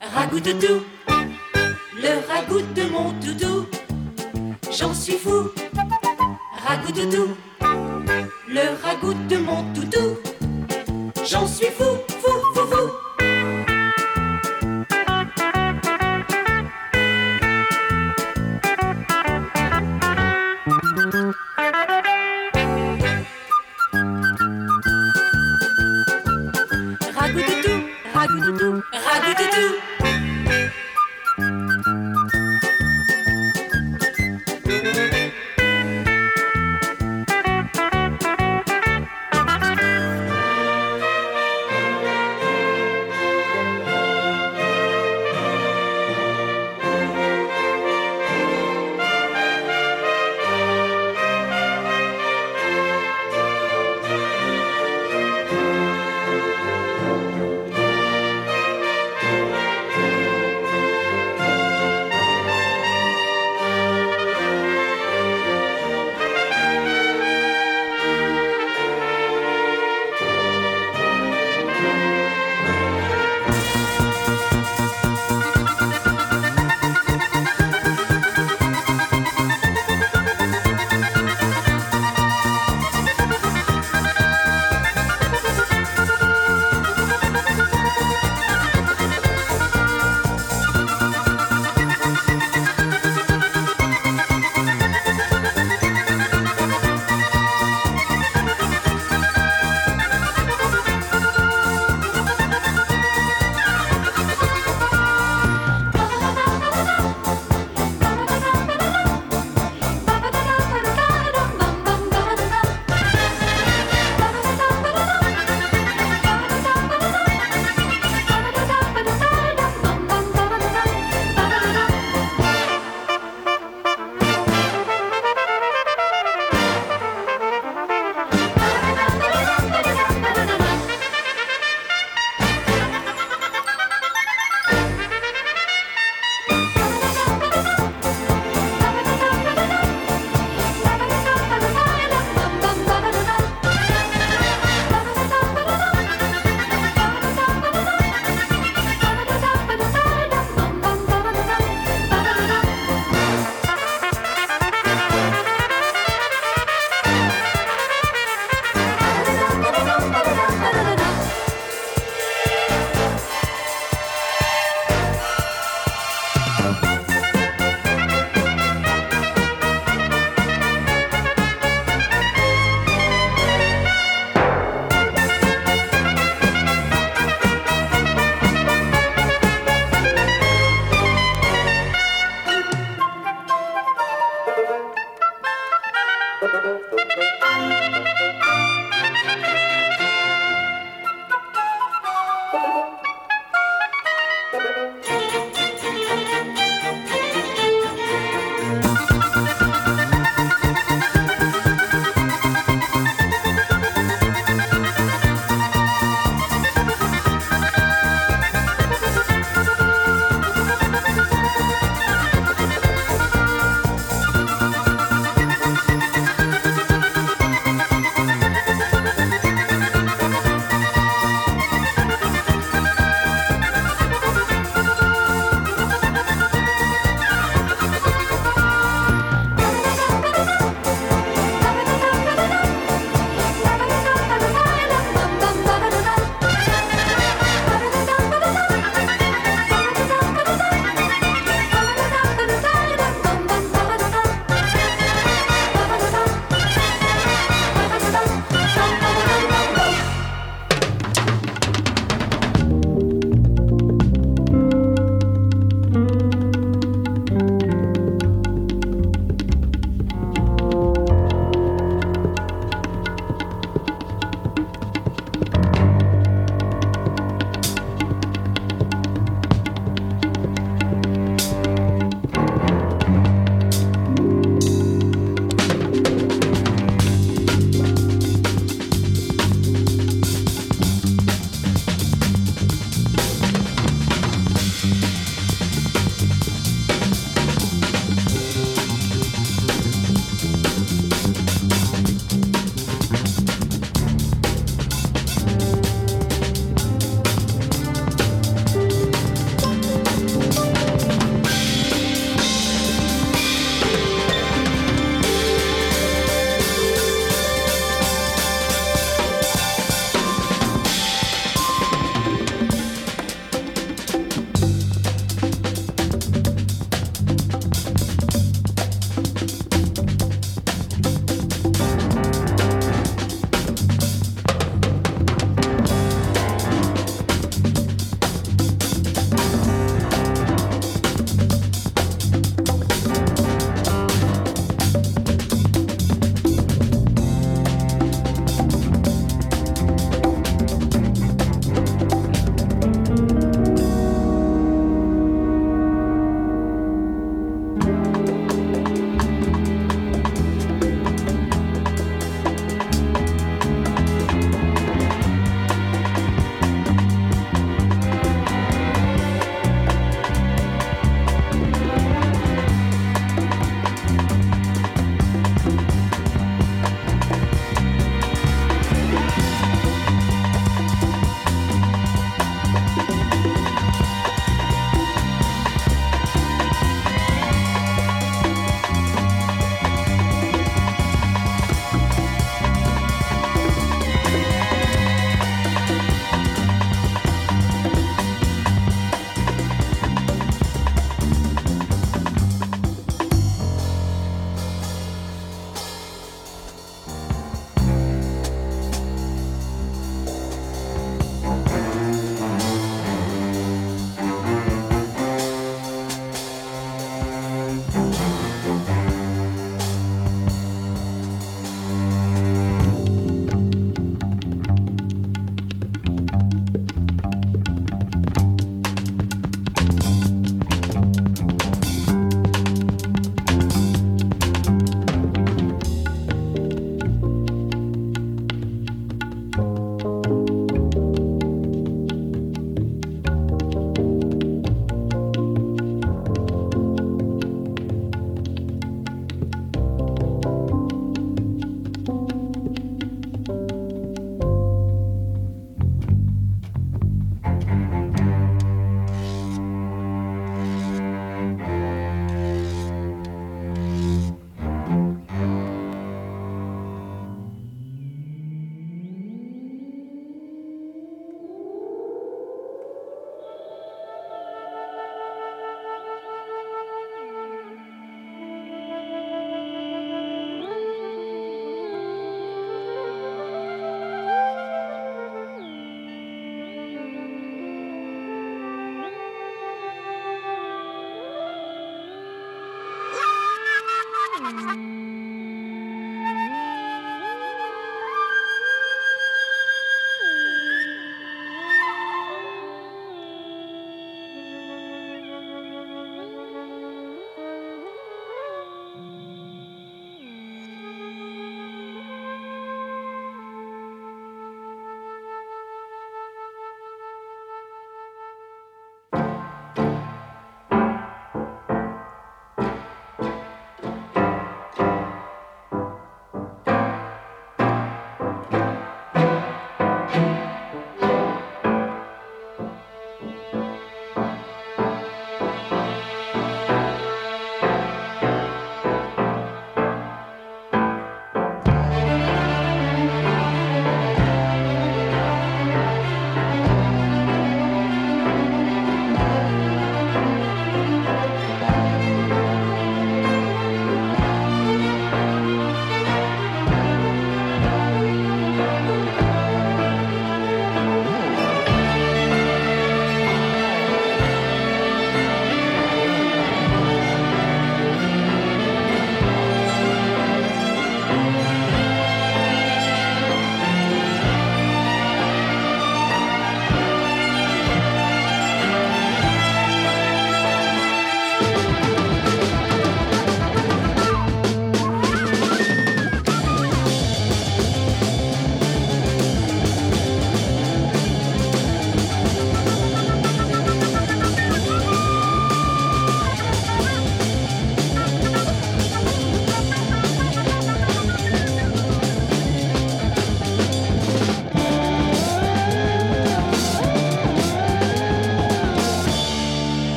Ragout doudou, le ragout de mon doudou, j'en suis fou. Ragout doudou, le ragout de mon doudou, j'en suis fou.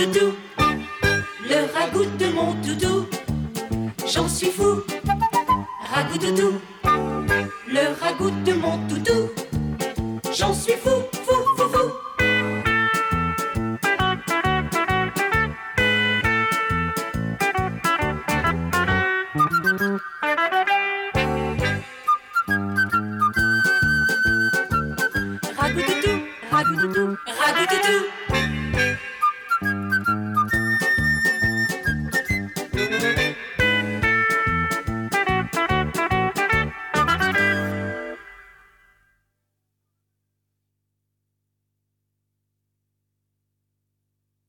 Ragout-toutou, le